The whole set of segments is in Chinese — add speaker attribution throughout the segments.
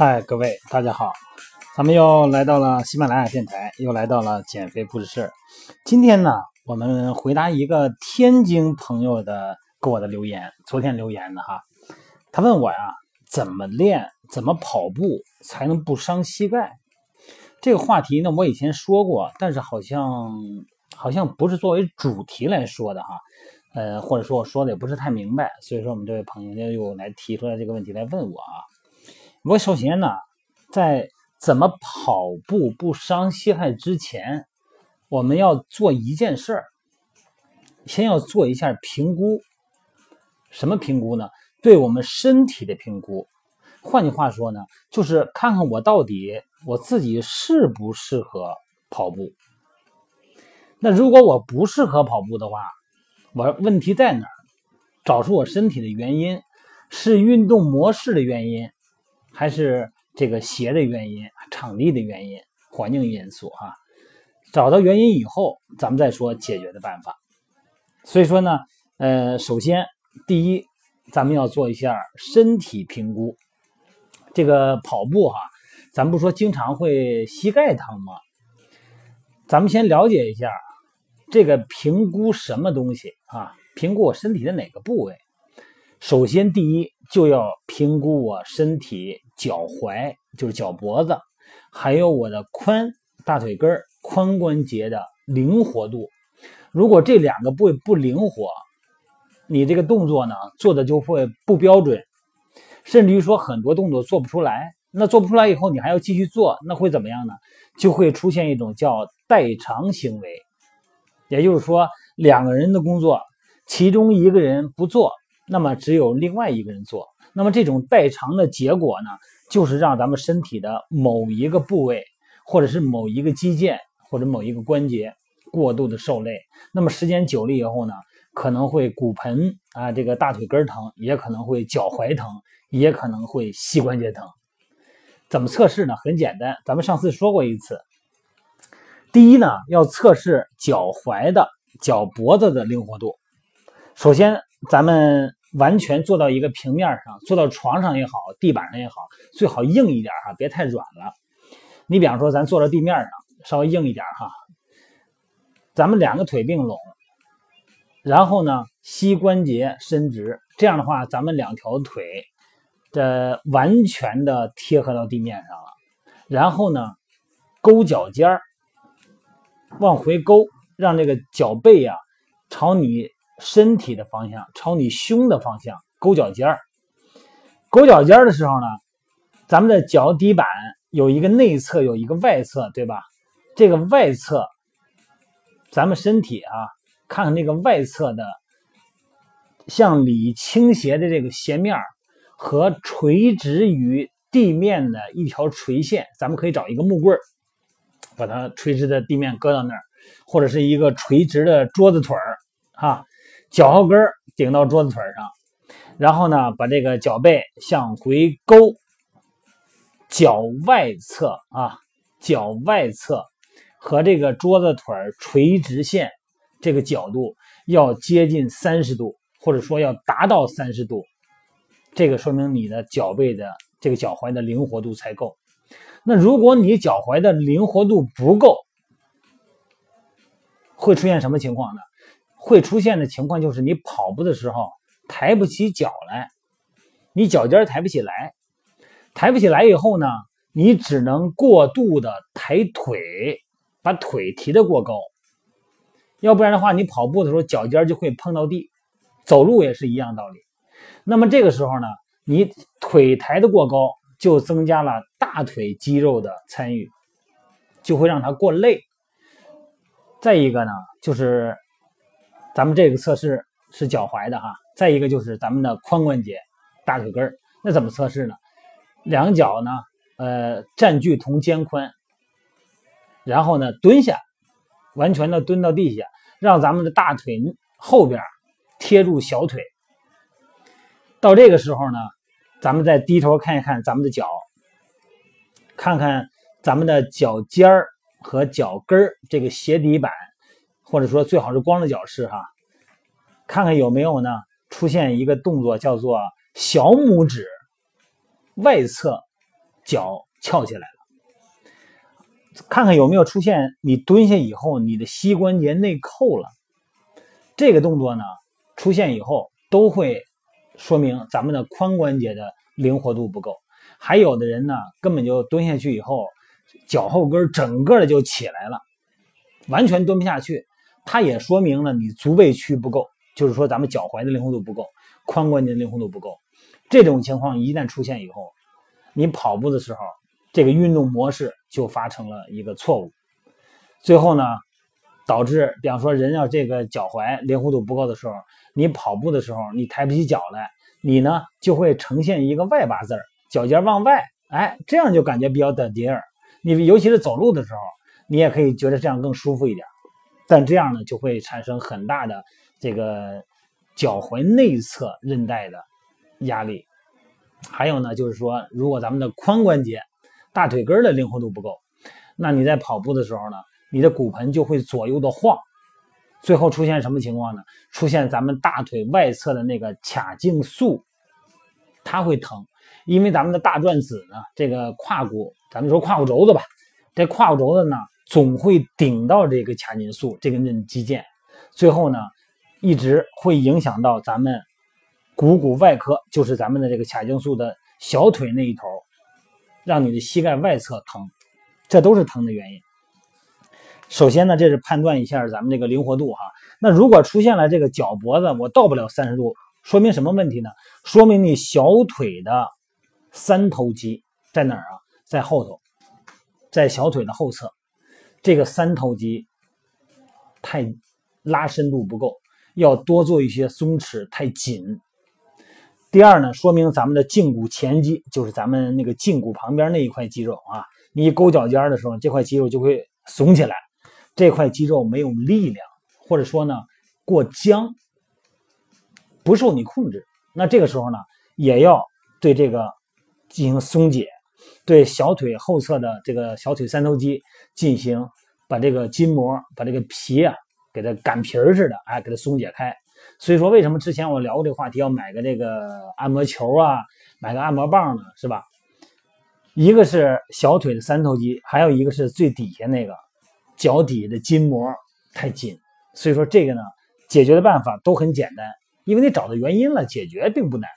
Speaker 1: 嗨，各位大家好，咱们又来到了喜马拉雅电台，又来到了减肥不是事。今天呢，我们回答一个天津朋友的给我的留言，昨天留言的哈，他问我呀，怎么练，怎么跑步才能不伤膝盖？这个话题呢，我以前说过，但是好像好像不是作为主题来说的哈，呃，或者说我说的也不是太明白，所以说我们这位朋友又来提出来这个问题来问我啊。我首先呢，在怎么跑步不伤膝盖之前，我们要做一件事儿，先要做一下评估。什么评估呢？对我们身体的评估。换句话说呢，就是看看我到底我自己适不适合跑步。那如果我不适合跑步的话，我问题在哪儿？找出我身体的原因，是运动模式的原因。还是这个鞋的原因、场地的原因、环境因素哈，找到原因以后，咱们再说解决的办法。所以说呢，呃，首先第一，咱们要做一下身体评估。这个跑步哈，咱不说经常会膝盖疼吗？咱们先了解一下这个评估什么东西啊？评估我身体的哪个部位？首先第一。就要评估我身体脚踝，就是脚脖子，还有我的髋、大腿根、髋关节的灵活度。如果这两个部位不灵活，你这个动作呢做的就会不标准，甚至于说很多动作做不出来。那做不出来以后，你还要继续做，那会怎么样呢？就会出现一种叫代偿行为，也就是说两个人的工作，其中一个人不做。那么只有另外一个人做，那么这种代偿的结果呢，就是让咱们身体的某一个部位，或者是某一个肌腱或者某一个关节过度的受累。那么时间久了以后呢，可能会骨盆啊，这个大腿根疼，也可能会脚踝疼，也可能会膝关节疼。怎么测试呢？很简单，咱们上次说过一次。第一呢，要测试脚踝的脚脖子的灵活度。首先，咱们。完全坐到一个平面上，坐到床上也好，地板上也好，最好硬一点哈，别太软了。你比方说，咱坐到地面上，稍微硬一点哈。咱们两个腿并拢，然后呢，膝关节伸直，这样的话，咱们两条腿的完全的贴合到地面上了。然后呢，勾脚尖儿，往回勾，让这个脚背呀朝你。身体的方向朝你胸的方向勾脚尖儿，勾脚尖儿的时候呢，咱们的脚底板有一个内侧，有一个外侧，对吧？这个外侧，咱们身体啊，看看那个外侧的向里倾斜的这个斜面和垂直于地面的一条垂线，咱们可以找一个木棍儿，把它垂直的地面搁到那儿，或者是一个垂直的桌子腿儿，哈。脚后跟顶到桌子腿上，然后呢，把这个脚背向回勾，脚外侧啊，脚外侧和这个桌子腿垂直线这个角度要接近三十度，或者说要达到三十度，这个说明你的脚背的这个脚踝的灵活度才够。那如果你脚踝的灵活度不够，会出现什么情况呢？会出现的情况就是你跑步的时候抬不起脚来，你脚尖抬不起来，抬不起来以后呢，你只能过度的抬腿，把腿提得过高，要不然的话，你跑步的时候脚尖就会碰到地，走路也是一样道理。那么这个时候呢，你腿抬得过高，就增加了大腿肌肉的参与，就会让它过累。再一个呢，就是。咱们这个测试是脚踝的哈，再一个就是咱们的髋关节、大腿根儿。那怎么测试呢？两脚呢，呃，占据同肩宽，然后呢，蹲下，完全的蹲到地下，让咱们的大腿后边贴住小腿。到这个时候呢，咱们再低头看一看咱们的脚，看看咱们的脚尖儿和脚跟儿这个鞋底板。或者说最好是光着脚试哈，看看有没有呢？出现一个动作叫做小拇指外侧脚翘起来了。看看有没有出现你蹲下以后你的膝关节内扣了。这个动作呢出现以后都会说明咱们的髋关节的灵活度不够。还有的人呢根本就蹲下去以后脚后跟整个的就起来了，完全蹲不下去。它也说明了你足背区不够，就是说咱们脚踝的灵活度不够，髋关节灵活度不够。这种情况一旦出现以后，你跑步的时候，这个运动模式就发生了一个错误，最后呢，导致比方说人要这个脚踝灵活度不够的时候，你跑步的时候你抬不起脚来，你呢就会呈现一个外八字儿，脚尖往外，哎，这样就感觉比较得劲儿。你尤其是走路的时候，你也可以觉得这样更舒服一点，但这样呢就会产生很大的这个脚踝内侧韧带的。压力，还有呢，就是说，如果咱们的髋关节、大腿根的灵活度不够，那你在跑步的时候呢，你的骨盆就会左右的晃，最后出现什么情况呢？出现咱们大腿外侧的那个髂胫束，它会疼，因为咱们的大转子呢，这个胯骨，咱们说胯骨轴子吧，这胯骨轴子呢，总会顶到这个髂胫束这根肌腱，最后呢，一直会影响到咱们。股骨外科就是咱们的这个髂胫束的小腿那一头，让你的膝盖外侧疼，这都是疼的原因。首先呢，这是判断一下咱们这个灵活度哈。那如果出现了这个脚脖子我到不了三十度，说明什么问题呢？说明你小腿的三头肌在哪儿啊？在后头，在小腿的后侧，这个三头肌太拉伸度不够，要多做一些松弛，太紧。第二呢，说明咱们的胫骨前肌，就是咱们那个胫骨旁边那一块肌肉啊，你一勾脚尖的时候，这块肌肉就会耸起来，这块肌肉没有力量，或者说呢过僵，不受你控制。那这个时候呢，也要对这个进行松解，对小腿后侧的这个小腿三头肌进行把这个筋膜、把这个皮啊，给它擀皮儿似的，哎，给它松解开。所以说，为什么之前我聊过这个话题，要买个这个按摩球啊，买个按摩棒呢？是吧？一个是小腿的三头肌，还有一个是最底下那个脚底的筋膜太紧。所以说这个呢，解决的办法都很简单，因为你找到原因了，解决并不难。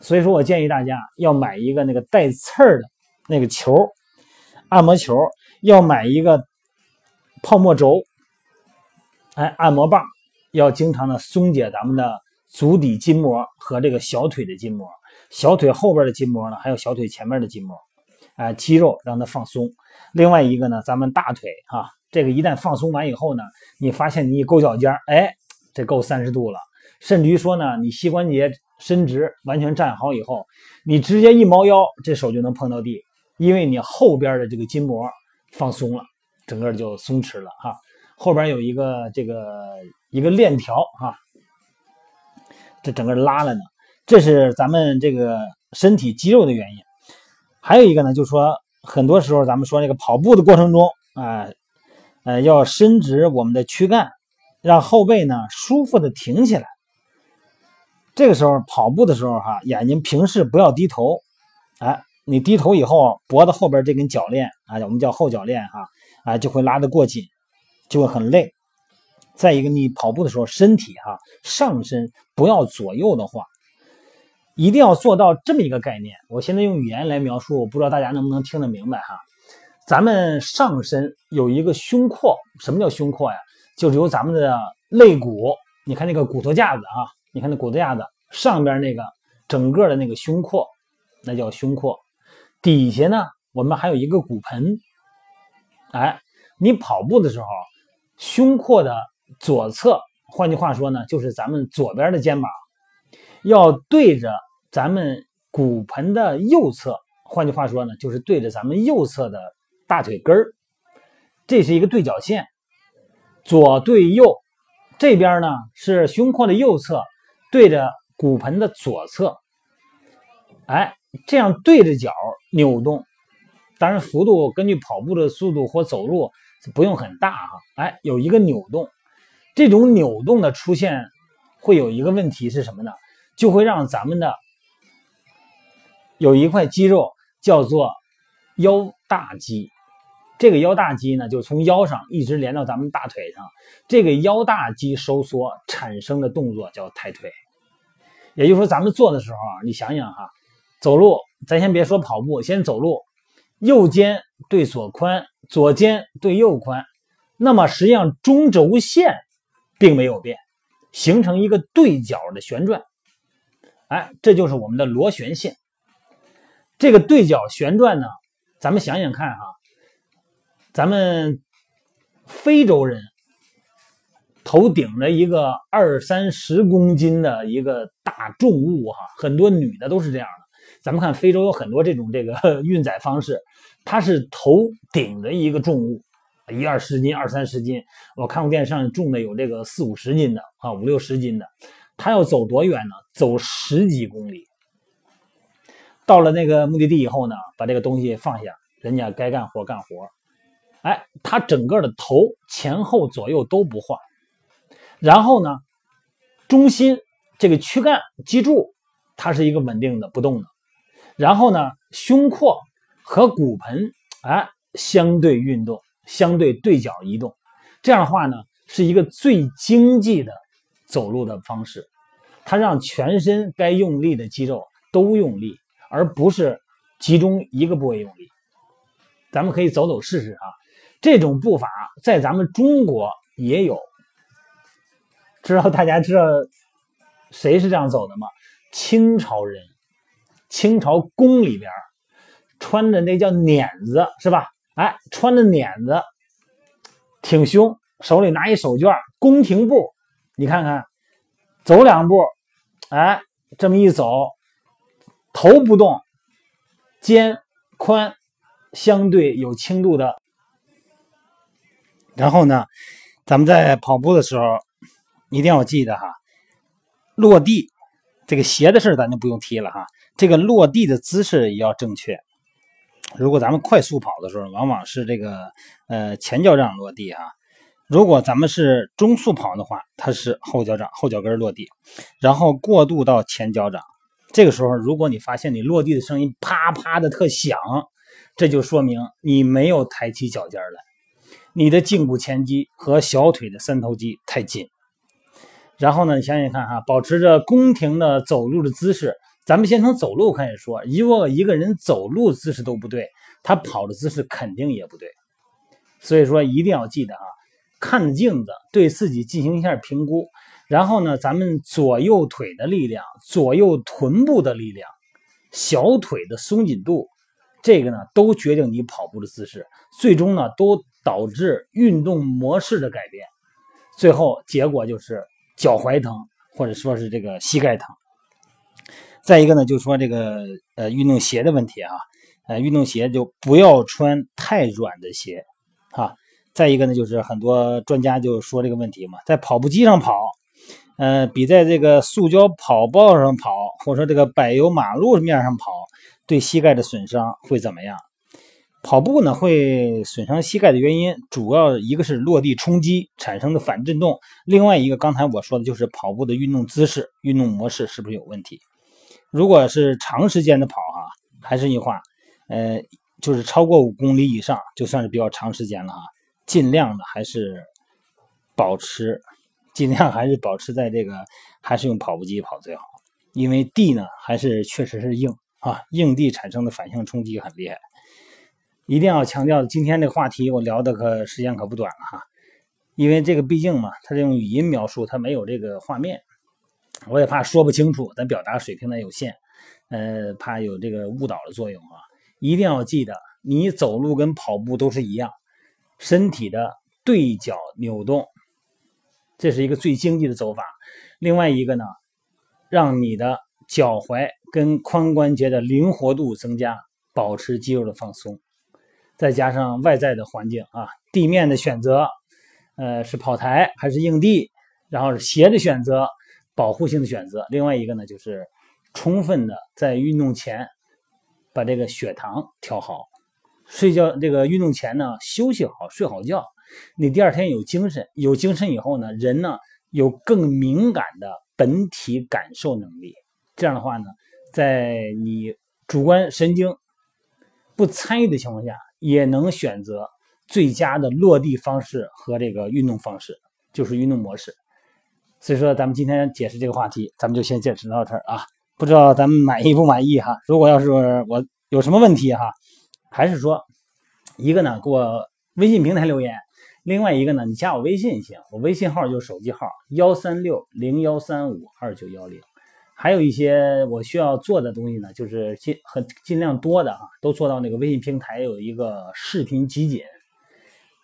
Speaker 1: 所以说我建议大家要买一个那个带刺儿的那个球，按摩球，要买一个泡沫轴，哎，按摩棒。要经常的松解咱们的足底筋膜和这个小腿的筋膜，小腿后边的筋膜呢，还有小腿前面的筋膜，哎，肌肉让它放松。另外一个呢，咱们大腿哈，这个一旦放松完以后呢，你发现你一勾脚尖，哎，这够三十度了。甚至于说呢，你膝关节伸直，完全站好以后，你直接一猫腰，这手就能碰到地，因为你后边的这个筋膜放松了，整个就松弛了哈。后边有一个这个一个链条哈，这整个拉了呢，这是咱们这个身体肌肉的原因。还有一个呢，就是说很多时候咱们说这个跑步的过程中啊，呃，要伸直我们的躯干，让后背呢舒服的挺起来。这个时候跑步的时候哈，眼睛平视，不要低头。哎，你低头以后，脖子后边这根铰链啊，我们叫后铰链哈，啊，就会拉得过紧。就会很累。再一个，你跑步的时候，身体哈上身不要左右的话，一定要做到这么一个概念。我现在用语言来描述，我不知道大家能不能听得明白哈。咱们上身有一个胸廓，什么叫胸廓呀？就是由咱们的肋骨，你看那个骨头架子啊，你看那骨头架子上边那个整个的那个胸廓，那叫胸廓。底下呢，我们还有一个骨盆。哎，你跑步的时候。胸廓的左侧，换句话说呢，就是咱们左边的肩膀要对着咱们骨盆的右侧，换句话说呢，就是对着咱们右侧的大腿根儿，这是一个对角线，左对右，这边呢是胸廓的右侧对着骨盆的左侧，哎，这样对着脚扭动，当然幅度根据跑步的速度或走路。不用很大哈，哎，有一个扭动，这种扭动的出现会有一个问题是什么呢？就会让咱们的有一块肌肉叫做腰大肌。这个腰大肌呢，就从腰上一直连到咱们大腿上。这个腰大肌收缩产生的动作叫抬腿。也就是说，咱们做的时候啊，你想想哈，走路，咱先别说跑步，先走路，右肩对左髋，左肩对右髋，那么实际上中轴线并没有变，形成一个对角的旋转。哎，这就是我们的螺旋线。这个对角旋转呢，咱们想想看哈。咱们非洲人头顶着一个二三十公斤的一个大重物哈，很多女的都是这样的。咱们看非洲有很多这种这个 运载方式，它是头顶着一个重物，一二十斤、二三十斤。我看过电视上重的有这个四五十斤的啊，五六十斤的。他要走多远呢？走十几公里。到了那个目的地以后呢，把这个东西放下，人家该干活干活。哎，它整个的头前后左右都不晃，然后呢，中心这个躯干脊柱它是一个稳定的不动的，然后呢，胸廓和骨盆哎相对运动，相对对角移动，这样的话呢，是一个最经济的走路的方式，它让全身该用力的肌肉都用力，而不是集中一个部位用力。咱们可以走走试试啊。这种步伐在咱们中国也有，知道大家知道谁是这样走的吗？清朝人，清朝宫里边穿着那叫碾子是吧？哎，穿着碾子，挺胸，手里拿一手绢，宫廷步，你看看，走两步，哎，这么一走，头不动，肩宽，相对有轻度的。然后呢，咱们在跑步的时候一定要记得哈，落地这个鞋的事咱就不用提了哈。这个落地的姿势也要正确。如果咱们快速跑的时候，往往是这个呃前脚掌落地哈；如果咱们是中速跑的话，它是后脚掌后脚跟落地，然后过渡到前脚掌。这个时候，如果你发现你落地的声音啪啪的特响，这就说明你没有抬起脚尖来。你的胫骨前肌和小腿的三头肌太紧，然后呢，你想想看哈，保持着宫廷的走路的姿势。咱们先从走路开始说，如果一个人走路姿势都不对，他跑的姿势肯定也不对。所以说，一定要记得啊，看着镜子，对自己进行一下评估。然后呢，咱们左右腿的力量、左右臀部的力量、小腿的松紧度，这个呢，都决定你跑步的姿势。最终呢，都。导致运动模式的改变，最后结果就是脚踝疼，或者说是这个膝盖疼。再一个呢，就是说这个呃运动鞋的问题啊，呃运动鞋就不要穿太软的鞋啊。再一个呢，就是很多专家就说这个问题嘛，在跑步机上跑，呃比在这个塑胶跑道上跑，或者说这个柏油马路面上跑，对膝盖的损伤会怎么样？跑步呢会损伤膝盖的原因，主要一个是落地冲击产生的反震动，另外一个刚才我说的就是跑步的运动姿势、运动模式是不是有问题？如果是长时间的跑哈，还是一句话，呃，就是超过五公里以上，就算是比较长时间了哈，尽量的还是保持，尽量还是保持在这个，还是用跑步机跑最好，因为地呢还是确实是硬啊，硬地产生的反向冲击很厉害。一定要强调，今天这个话题我聊的可时间可不短了哈，因为这个毕竟嘛，它这种语音描述它没有这个画面，我也怕说不清楚，咱表达水平呢有限，呃，怕有这个误导的作用啊。一定要记得，你走路跟跑步都是一样，身体的对角扭动，这是一个最经济的走法。另外一个呢，让你的脚踝跟髋关节的灵活度增加，保持肌肉的放松。再加上外在的环境啊，地面的选择，呃，是跑台还是硬地，然后是鞋的选择，保护性的选择。另外一个呢，就是充分的在运动前把这个血糖调好，睡觉这个运动前呢休息好，睡好觉，你第二天有精神，有精神以后呢，人呢有更敏感的本体感受能力。这样的话呢，在你主观神经。不参与的情况下，也能选择最佳的落地方式和这个运动方式，就是运动模式。所以说，咱们今天解释这个话题，咱们就先解释到这儿啊。不知道咱们满意不满意哈？如果要是我有什么问题哈，还是说一个呢，给我微信平台留言；另外一个呢，你加我微信行，我微信号就是手机号幺三六零幺三五二九幺零。还有一些我需要做的东西呢，就是尽很尽量多的啊，都做到那个微信平台有一个视频集锦，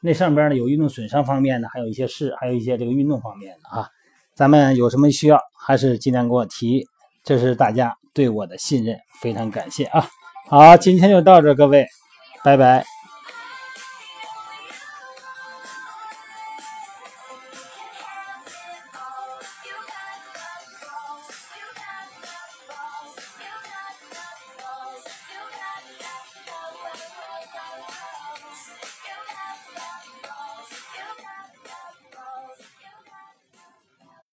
Speaker 1: 那上边呢有运动损伤方面的，还有一些是还有一些这个运动方面的啊。咱们有什么需要，还是尽量给我提，这是大家对我的信任，非常感谢啊。好，今天就到这，各位，拜拜。